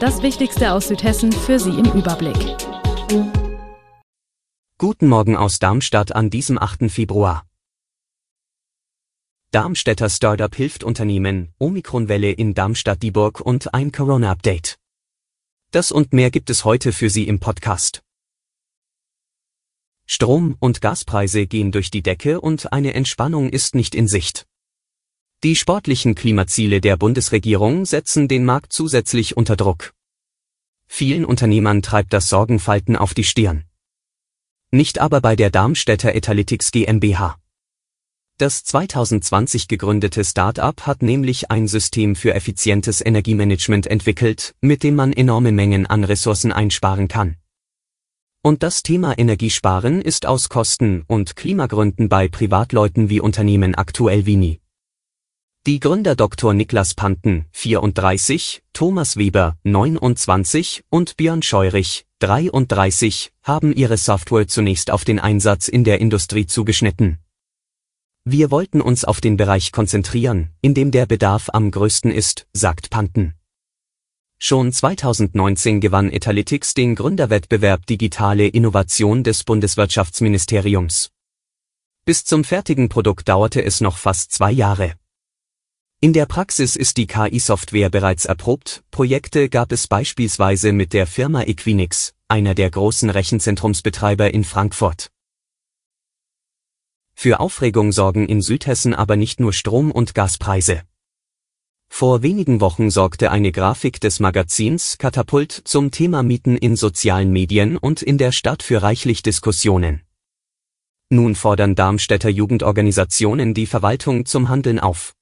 Das Wichtigste aus Südhessen für Sie im Überblick. Guten Morgen aus Darmstadt an diesem 8. Februar. Darmstädter Startup hilft Unternehmen, Omikronwelle in Darmstadt-Dieburg und ein Corona-Update. Das und mehr gibt es heute für Sie im Podcast. Strom- und Gaspreise gehen durch die Decke und eine Entspannung ist nicht in Sicht. Die sportlichen Klimaziele der Bundesregierung setzen den Markt zusätzlich unter Druck. Vielen Unternehmern treibt das Sorgenfalten auf die Stirn. Nicht aber bei der Darmstädter Etalytics GmbH. Das 2020 gegründete Start-up hat nämlich ein System für effizientes Energiemanagement entwickelt, mit dem man enorme Mengen an Ressourcen einsparen kann. Und das Thema Energiesparen ist aus Kosten- und Klimagründen bei Privatleuten wie Unternehmen aktuell wie nie. Die Gründer Dr. Niklas Panten, 34, Thomas Weber, 29 und Björn Scheurich, 33, haben ihre Software zunächst auf den Einsatz in der Industrie zugeschnitten. Wir wollten uns auf den Bereich konzentrieren, in dem der Bedarf am größten ist, sagt Panten. Schon 2019 gewann Etalytics den Gründerwettbewerb Digitale Innovation des Bundeswirtschaftsministeriums. Bis zum fertigen Produkt dauerte es noch fast zwei Jahre. In der Praxis ist die KI-Software bereits erprobt, Projekte gab es beispielsweise mit der Firma Equinix, einer der großen Rechenzentrumsbetreiber in Frankfurt. Für Aufregung sorgen in Südhessen aber nicht nur Strom- und Gaspreise. Vor wenigen Wochen sorgte eine Grafik des Magazins Katapult zum Thema Mieten in sozialen Medien und in der Stadt für reichlich Diskussionen. Nun fordern Darmstädter Jugendorganisationen die Verwaltung zum Handeln auf.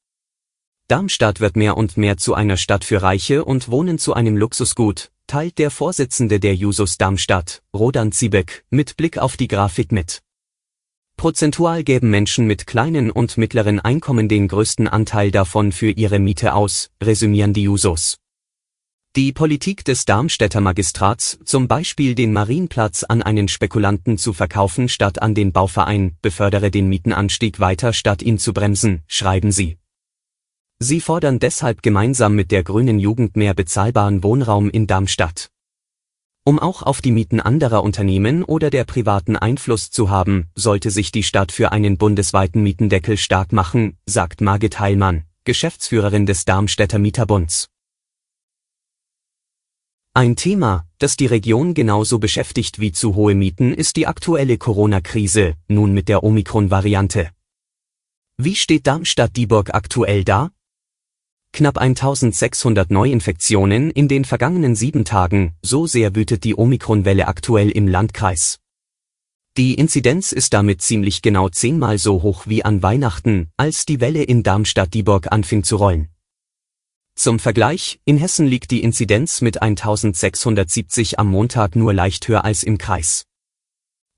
Darmstadt wird mehr und mehr zu einer Stadt für Reiche und Wohnen zu einem Luxusgut, teilt der Vorsitzende der Jusos Darmstadt, Rodan Ziebeck, mit Blick auf die Grafik mit. Prozentual gäben Menschen mit kleinen und mittleren Einkommen den größten Anteil davon für ihre Miete aus, resümieren die Jusos. Die Politik des Darmstädter Magistrats, zum Beispiel den Marienplatz an einen Spekulanten zu verkaufen statt an den Bauverein, befördere den Mietenanstieg weiter statt ihn zu bremsen, schreiben sie. Sie fordern deshalb gemeinsam mit der Grünen Jugend mehr bezahlbaren Wohnraum in Darmstadt. Um auch auf die Mieten anderer Unternehmen oder der privaten Einfluss zu haben, sollte sich die Stadt für einen bundesweiten Mietendeckel stark machen, sagt Margit Heilmann, Geschäftsführerin des Darmstädter Mieterbunds. Ein Thema, das die Region genauso beschäftigt wie zu hohe Mieten, ist die aktuelle Corona-Krise, nun mit der Omikron-Variante. Wie steht Darmstadt-Dieburg aktuell da? Knapp 1600 Neuinfektionen in den vergangenen sieben Tagen, so sehr wütet die Omikronwelle aktuell im Landkreis. Die Inzidenz ist damit ziemlich genau zehnmal so hoch wie an Weihnachten, als die Welle in Darmstadt-Dieburg anfing zu rollen. Zum Vergleich, in Hessen liegt die Inzidenz mit 1670 am Montag nur leicht höher als im Kreis.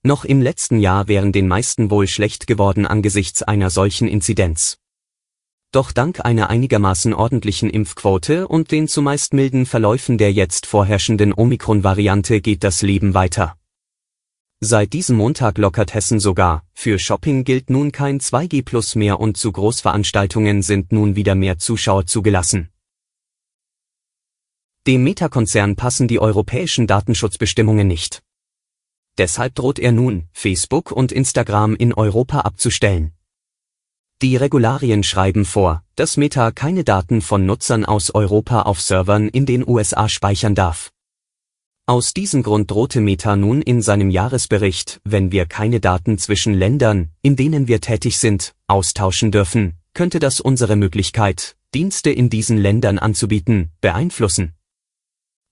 Noch im letzten Jahr wären den meisten wohl schlecht geworden angesichts einer solchen Inzidenz. Doch dank einer einigermaßen ordentlichen Impfquote und den zumeist milden Verläufen der jetzt vorherrschenden Omikron-Variante geht das Leben weiter. Seit diesem Montag lockert Hessen sogar, für Shopping gilt nun kein 2G Plus mehr und zu Großveranstaltungen sind nun wieder mehr Zuschauer zugelassen. Dem Meta-Konzern passen die europäischen Datenschutzbestimmungen nicht. Deshalb droht er nun, Facebook und Instagram in Europa abzustellen. Die Regularien schreiben vor, dass Meta keine Daten von Nutzern aus Europa auf Servern in den USA speichern darf. Aus diesem Grund drohte Meta nun in seinem Jahresbericht, wenn wir keine Daten zwischen Ländern, in denen wir tätig sind, austauschen dürfen, könnte das unsere Möglichkeit, Dienste in diesen Ländern anzubieten, beeinflussen.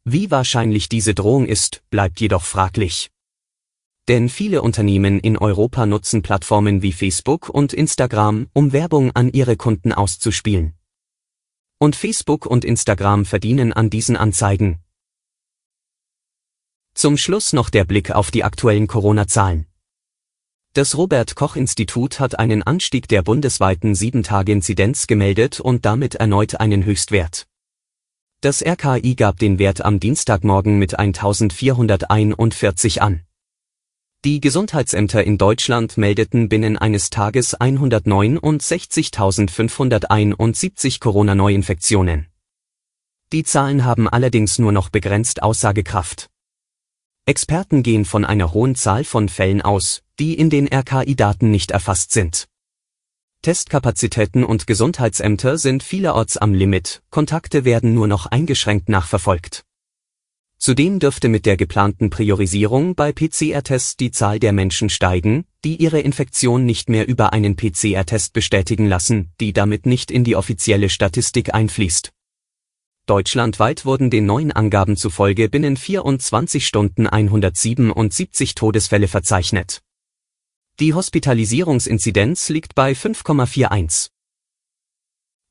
Wie wahrscheinlich diese Drohung ist, bleibt jedoch fraglich. Denn viele Unternehmen in Europa nutzen Plattformen wie Facebook und Instagram, um Werbung an ihre Kunden auszuspielen. Und Facebook und Instagram verdienen an diesen Anzeigen. Zum Schluss noch der Blick auf die aktuellen Corona-Zahlen. Das Robert Koch Institut hat einen Anstieg der bundesweiten 7-Tage-Inzidenz gemeldet und damit erneut einen Höchstwert. Das RKI gab den Wert am Dienstagmorgen mit 1441 an. Die Gesundheitsämter in Deutschland meldeten binnen eines Tages 169.571 Corona-Neuinfektionen. Die Zahlen haben allerdings nur noch begrenzt Aussagekraft. Experten gehen von einer hohen Zahl von Fällen aus, die in den RKI-Daten nicht erfasst sind. Testkapazitäten und Gesundheitsämter sind vielerorts am Limit, Kontakte werden nur noch eingeschränkt nachverfolgt. Zudem dürfte mit der geplanten Priorisierung bei PCR-Tests die Zahl der Menschen steigen, die ihre Infektion nicht mehr über einen PCR-Test bestätigen lassen, die damit nicht in die offizielle Statistik einfließt. Deutschlandweit wurden den neuen Angaben zufolge binnen 24 Stunden 177 Todesfälle verzeichnet. Die Hospitalisierungsinzidenz liegt bei 5,41.